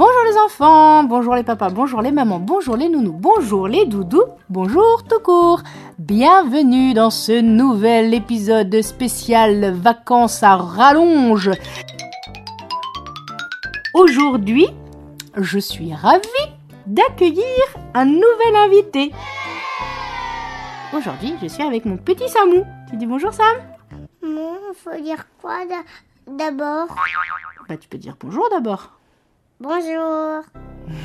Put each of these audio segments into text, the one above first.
Bonjour les enfants, bonjour les papas, bonjour les mamans, bonjour les nounous, bonjour les doudous, bonjour tout court. Bienvenue dans ce nouvel épisode spécial vacances à rallonge. Aujourd'hui, je suis ravie d'accueillir un nouvel invité. Aujourd'hui, je suis avec mon petit Samou. Tu dis bonjour Sam Maman, faut dire quoi d'a- d'abord? Bah tu peux dire bonjour d'abord. Bonjour.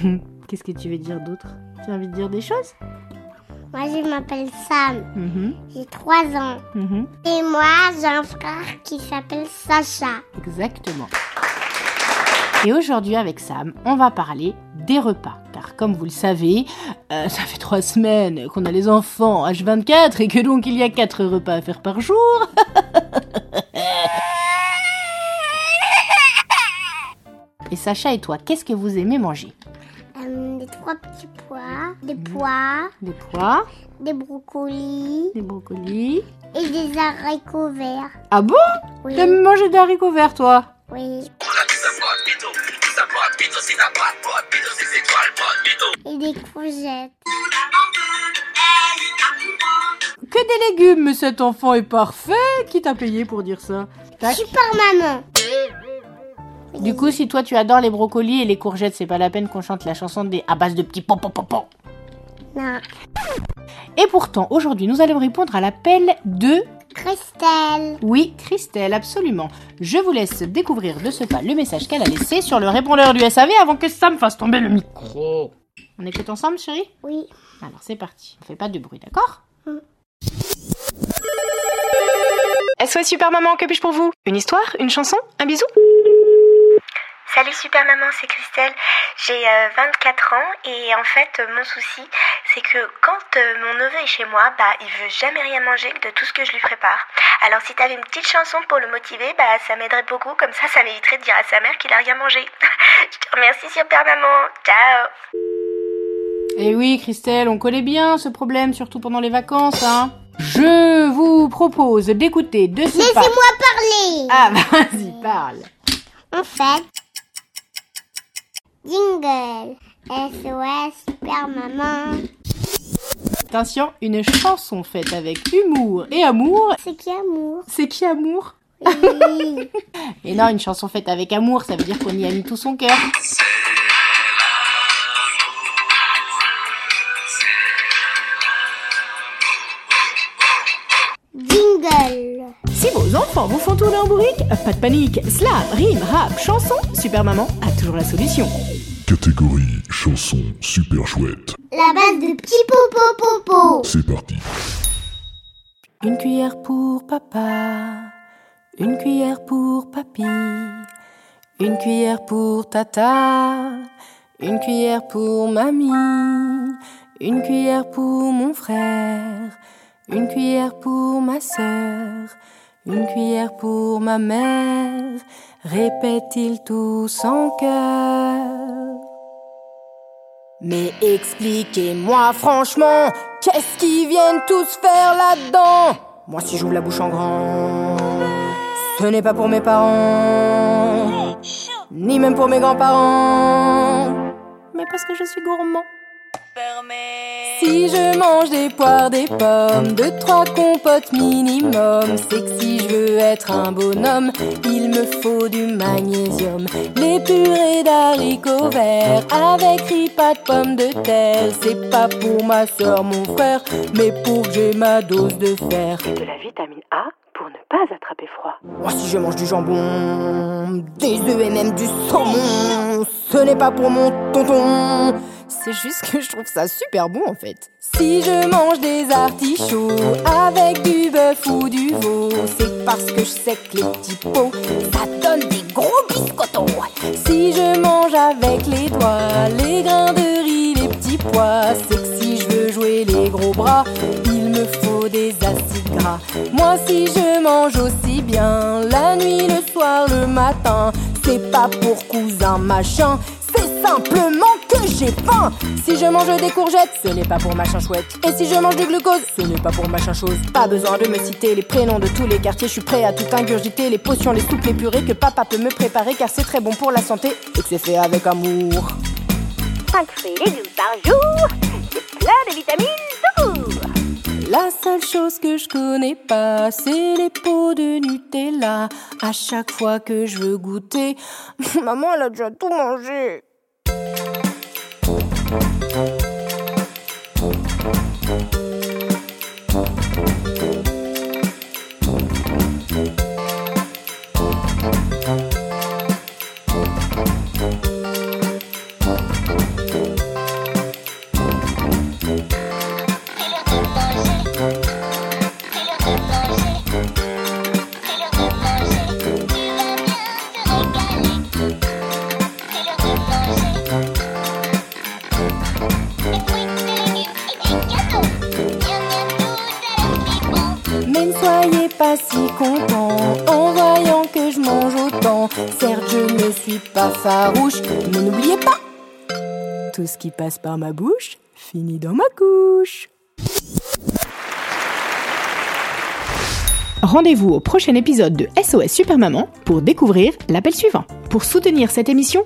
Qu'est-ce que tu veux dire d'autre? Tu as envie de dire des choses? Moi, je m'appelle Sam. Mhm, J'ai 3 ans. mhm. Et moi, j'ai un frère qui s'appelle Sacha. Exactement. Et aujourd'hui avec Sam, on va parler des repas. Car comme vous le savez, euh, ça fait trois semaines qu'on a les enfants H24 et que donc il y a quatre repas à faire par jour. et Sacha et toi, qu'est-ce que vous aimez manger Euh, des trois petits pois, des pois, Des pois, des brocolis des brocolis. et des haricots verts. Ah bon Oui. T'aimes manger des haricots verts toi Oui. Et des courgettes. Que des légumes, mais cet enfant est parfait Qui t'a payé pour dire ça Tac. Super maman. Du coup, si toi tu adores les brocolis et les courgettes, c'est pas la peine qu'on chante la chanson des à base de petits pom pom pom pom. Non. Et pourtant, aujourd'hui, nous allons répondre à l'appel de Christelle. oui, Christelle, absolument. Je vous laisse découvrir de ce pas le message qu'elle a laissé sur le répondeur du SAV avant que Sam fasse tomber le micro. On écoute ensemble, chérie? Oui. Alors c'est parti. On fait pas de bruit, d'accord? SOS Super Maman, que puis-je pour vous? Une histoire? Une chanson? Un bisou? Salut Super Maman, c'est Christelle. J'ai euh, 24 ans et en fait euh, mon souci c'est que quand euh, mon neveu est chez moi, bah il veut jamais rien manger de tout ce que je lui prépare. Alors si t'avais une petite chanson pour le motiver, bah ça m'aiderait beaucoup, comme ça ça m'éviterait de dire à sa mère qu'il a rien mangé. je te remercie Super Maman, ciao Eh oui, Christelle, on connaît bien ce problème, surtout pendant les vacances, hein. Je vous propose d'écouter de ce. Laissez-moi parler. Ah, vas-y, parle. En fait, jingle. SOS Super Maman. Attention, une chanson faite avec humour et amour. C'est qui amour? C'est qui amour? Oui. Et non, une chanson faite avec amour, ça veut dire qu'on y a mis tout son cœur. jingle. Si vos enfants vous font tourner en bourrique, pas de panique. Slam, rime, rap, chanson, Super Maman a toujours la solution. Catégorie chanson super chouette. La base de petit popo popo. C'est parti. Une cuillère pour papa, une cuillère pour papy, une cuillère pour tata, une cuillère pour mamie, une cuillère pour mon frère, une cuillère pour ma sœur, une cuillère pour ma mère, répète-t-il tous en cœur? Mais expliquez-moi franchement, qu'est-ce qu'ils viennent tous faire là-dedans? Moi si j'ouvre la bouche en grand, ce n'est pas pour mes parents, ni même pour mes grands-parents, mais parce que je suis gourmand. Si je mange des poires, des pommes, deux, trois compotes minimum, c'est que si je veux être un bonhomme, il me faut du magnésium. Les purées d'haricots verts avec ripas de pommes de terre, c'est pas pour ma soeur, mon frère, mais pour que j'ai ma dose de fer. De la vitamine A pour ne pas attraper froid. Moi, si je mange du jambon, des œufs et même du saumon, ce n'est pas pour mon tonton. C'est juste que je trouve ça super bon en fait. Si je mange des artichauts avec du bœuf ou du veau, c'est parce que je sais que les petits pots, ça donne des gros biscottos. Si je mange avec les doigts, les grains de riz, les petits pois, c'est que si je veux jouer les gros bras, il me faut des acides gras. Moi, si je mange aussi bien la nuit, le soir, le matin, c'est pas pour cousin machin, simplement que j'ai faim. Si je mange des courgettes, ce n'est pas pour machin chouette. Et si je mange du glucose, ce n'est pas pour machin chose. Pas besoin de me citer les prénoms de tous les quartiers. Je suis prêt à tout ingurgiter, les potions, les soupes, les purées que papa peut me préparer car c'est très bon pour la santé et que c'est fait avec amour. 5 fruits et légumes par jour, c'est plein de vitamines tout court. La seule chose que je connais pas, c'est les pots de Nutella. À chaque fois que je veux goûter, maman elle a déjà tout mangé. Pas farouche, mais n'oubliez pas, tout ce qui passe par ma bouche finit dans ma couche. Rendez-vous au prochain épisode de SOS Super Maman pour découvrir l'appel suivant. Pour soutenir cette émission,